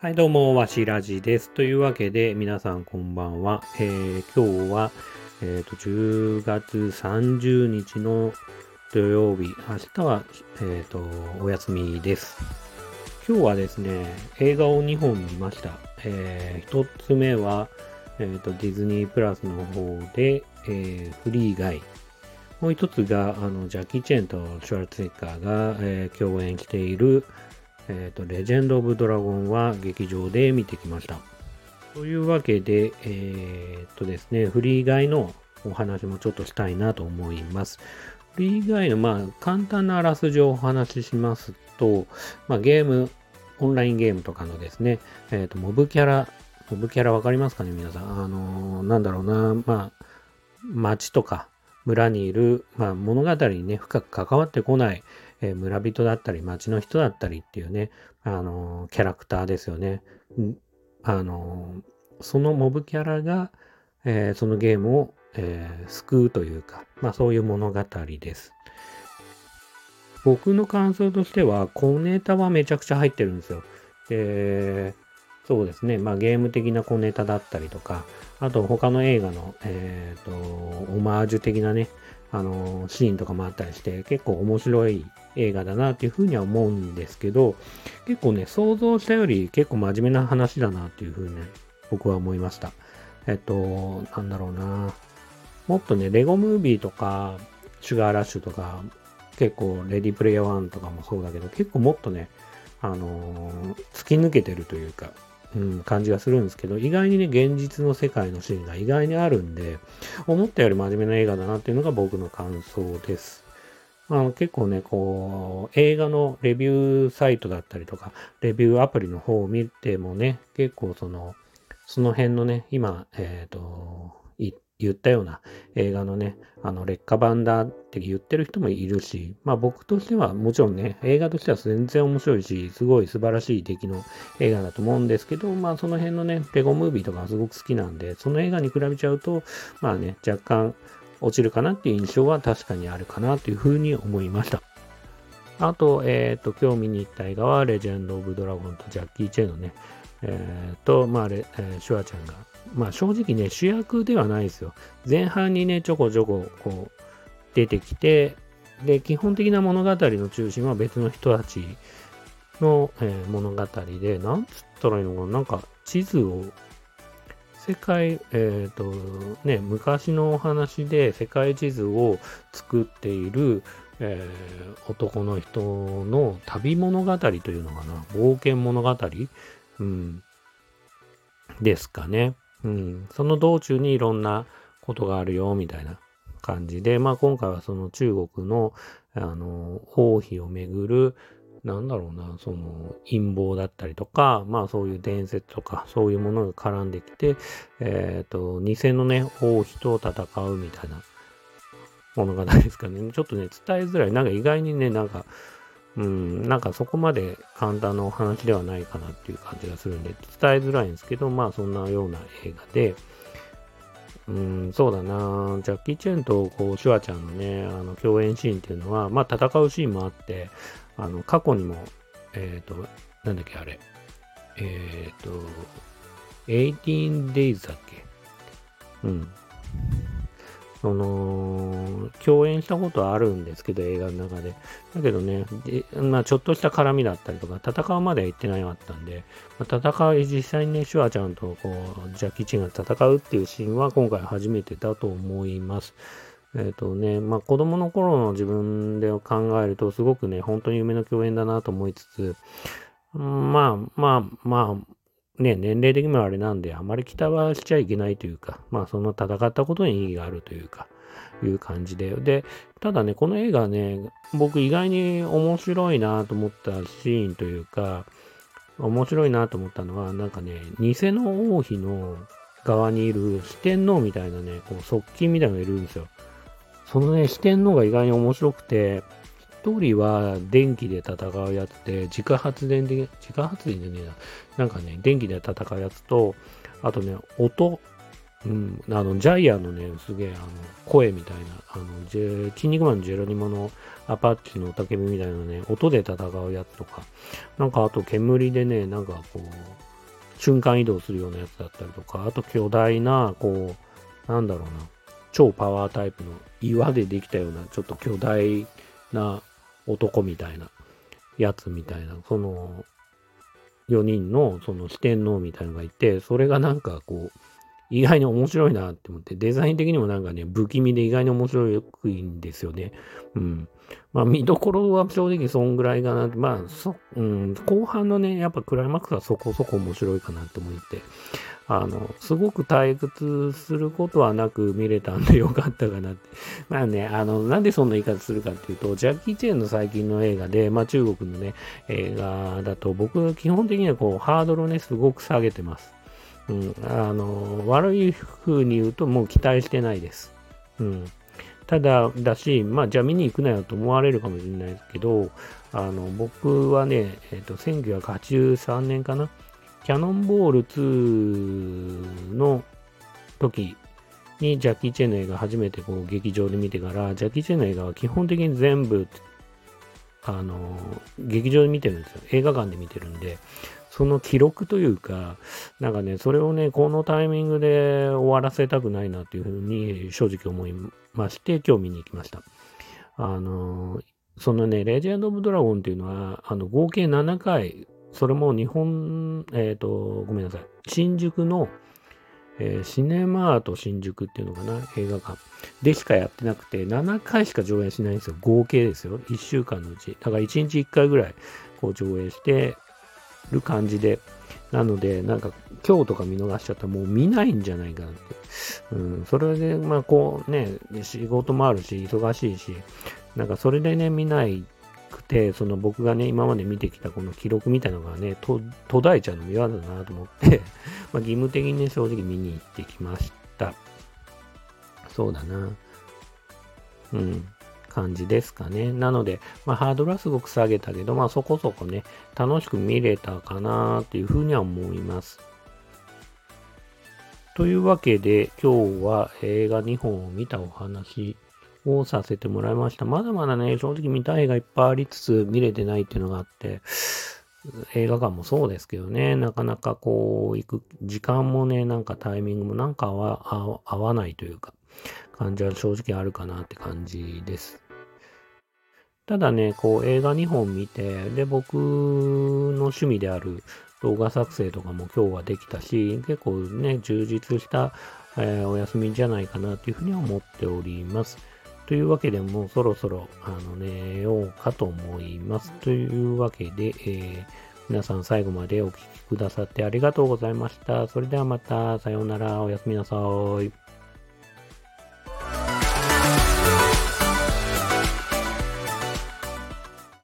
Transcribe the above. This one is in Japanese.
はい、どうも、わしらじです。というわけで、皆さんこんばんは。えー、今日は、え、ー、と、10月30日の土曜日、明日は、えっ、ー、と、お休みです。今日はですね、映画を2本見ました。え、1つ目は、えっ、と、ディズニープラスの方で、え、フリーガイ。もう一つが、あの、ジャッキー・チェンとシュワルツェッカーが、えー、共演している、えっ、ー、と、レジェンド・オブ・ドラゴンは劇場で見てきました。というわけで、えっ、とですね、フリーガイのお話もちょっとしたいなと思います。フリーガイの、まあ、簡単なあらすじをお話ししますと、まあ、ゲーム、オンラインゲームとかのですね、えっ、と、モブキャラ、モブキャラわかりますかね、皆さん。あの、なんだろうな、まあ、街とか村にいる、まあ、物語にね、深く関わってこない、えー、村人だったり、町の人だったりっていうね、あのー、キャラクターですよね。あのー、そのモブキャラが、えそのゲームを、え救うというか、まあそういう物語です。僕の感想としては、小ネタはめちゃくちゃ入ってるんですよ。で、そうですね、まあゲーム的な小ネタだったりとか、あと他の映画の、えっ、ー、と、オマージュ的なね、あのシーンとかもあったりして、結構面白い映画だなっていうふうには思うんですけど、結構ね、想像したより結構真面目な話だなっていうふうに、ね、僕は思いました。えっと、なんだろうな。もっとね、レゴムービーとか、シュガーラッシュとか、結構、レディープレイヤー1とかもそうだけど、結構もっとね、あのー、突き抜けてるというか、うん、感じがするんですけど、意外にね、現実の世界のシーンが意外にあるんで、思ったより真面目な映画だなっていうのが僕の感想です。あの結構ね、こう、映画のレビューサイトだったりとか、レビューアプリの方を見てもね、結構その、その辺のね、今、えっ、ー、と、言っ言ったような映画のね、あの、劣化版だって言ってる人もいるし、まあ僕としてはもちろんね、映画としては全然面白いし、すごい素晴らしい出来の映画だと思うんですけど、まあその辺のね、ペゴムービーとかすごく好きなんで、その映画に比べちゃうと、まあね、若干落ちるかなっていう印象は確かにあるかなというふうに思いました。あと、えっ、ー、と、今日見に行った映画は、レジェンド・オブ・ドラゴンとジャッキー・チェンのね、えっ、ー、と、まあ、えー、シュワちゃんがまあ正直ね、主役ではないですよ。前半にね、ちょこちょここう出てきて、で、基本的な物語の中心は別の人たちの、えー、物語で、なんつったらいいのかな、なんか地図を、世界、えっ、ー、と、ね、昔のお話で世界地図を作っている、えー、男の人の旅物語というのかな、冒険物語、うん、ですかね。うん、その道中にいろんなことがあるよ、みたいな感じで、まあ今回はその中国の、あの、王妃をめぐる、なんだろうな、その陰謀だったりとか、まあそういう伝説とか、そういうものが絡んできて、えっ、ー、と、偽のね、王妃と戦うみたいな物語ですかね。ちょっとね、伝えづらい。なんか意外にね、なんか、うん、なんかそこまで簡単なお話ではないかなっていう感じがするんで、伝えづらいんですけど、まあそんなような映画で、うん、そうだな。ジャッキー・チェンとこうシュワちゃんのね、あの共演シーンっていうのは、まあ戦うシーンもあって、あの過去にも、えっ、ー、と、なんだっけあれ、えっ、ー、と、18 days だっけ。うん。その、共演したことはあるんですけど、映画の中で。だけどね、でまあ、ちょっとした絡みだったりとか、戦うまでは行ってないかったんで、まあ、戦い、実際にね、シュワちゃんとこう、ジャッキーチンが戦うっていうシーンは今回初めてだと思います。えっ、ー、とね、まあ子供の頃の自分で考えると、すごくね、本当に夢の共演だなと思いつつ、まあまあまあ、ね、年齢的にもあれなんで、あまり期待はしちゃいけないというか、まあその戦ったことに意義があるというか、いう感じで。で、ただね、この映画ね、僕意外に面白いなと思ったシーンというか、面白いなと思ったのは、なんかね、偽の王妃の側にいる四天王みたいなね、こう側近みたいなのがいるんですよ。そのね、四天王が意外に面白くて、一人は電気で戦うやつで、自家発電で、自家発電でねえな。んかね、電気で戦うやつと、あとね、音、うん、あの、ジャイアンのね、すげえ、あの、声みたいな、あの、ジェ、筋肉マンジェロニモのアパッチの叫びみたいなね、音で戦うやつとか、なんかあと煙でね、なんかこう、瞬間移動するようなやつだったりとか、あと巨大な、こう、なんだろうな、超パワータイプの岩でできたような、ちょっと巨大な男みたいなやつみたいな、その、4人のその四天王みたいなのがいて、それがなんかこう、意外に面白いなって思って、デザイン的にもなんかね、不気味で意外に面白いんですよね。うん。まあ、見どころは正直そんぐらいかな。まあ、そ、うん、後半のね、やっぱクライマックスはそこそこ面白いかなって思って、あの、すごく退屈することはなく見れたんでよかったかなって。まあね、あの、なんでそんな言い方するかっていうと、ジャッキー・チェーンの最近の映画で、まあ中国のね、映画だと僕基本的にはこう、ハードルをね、すごく下げてます。うん、あの、悪い風に言うともう期待してないです。うん。ただ、だし、まあ、じゃあ見に行くなよと思われるかもしれないですけど、あの、僕はね、えっ、ー、と、1983年かな、キャノンボール2の時にジャッキー・チェンの映画初めてこう劇場で見てから、ジャッキー・チェンの映画は基本的に全部、あの、劇場で見てるんですよ。映画館で見てるんで、その記録というか、なんかね、それをね、このタイミングで終わらせたくないなっていうふうに正直思いまして、今日見に行きました。あの、そのね、レジェンド・オブ・ドラゴンっていうのは、あの、合計7回、それも日本、えっ、ー、と、ごめんなさい、新宿の、えー、シネマート新宿っていうのかな、映画館でしかやってなくて、7回しか上映しないんですよ。合計ですよ。1週間のうち。だから1日1回ぐらい、こう上映して、る感じで、なので、なんか、今日とか見逃しちゃったらもう見ないんじゃないかなって。うん、それで、まあ、こうね、仕事もあるし、忙しいし、なんかそれでね、見ないくて、その僕がね、今まで見てきたこの記録みたいなのがね、途絶えちゃうのも嫌だなと思って、まあ、義務的にね、正直見に行ってきました。そうだな。うん。感じですかね。なので、まあ、ハードルはすごく下げたけど、まあ、そこそこね、楽しく見れたかなっていうふうには思います。というわけで、今日は映画2本を見たお話をさせてもらいました。まだまだね、正直見たい映画いっぱいありつつ見れてないっていうのがあって、映画館もそうですけどね、なかなかこう、行く時間もね、なんかタイミングもなんか合わないというか、感じは正直あるかなって感じです。ただね、こう映画2本見て、で、僕の趣味である動画作成とかも今日はできたし、結構ね、充実した、えー、お休みじゃないかなというふうに思っております。というわけでもうそろそろあの寝ようかと思います。というわけで、えー、皆さん最後までお聴きくださってありがとうございました。それではまた、さようなら、おやすみなさい。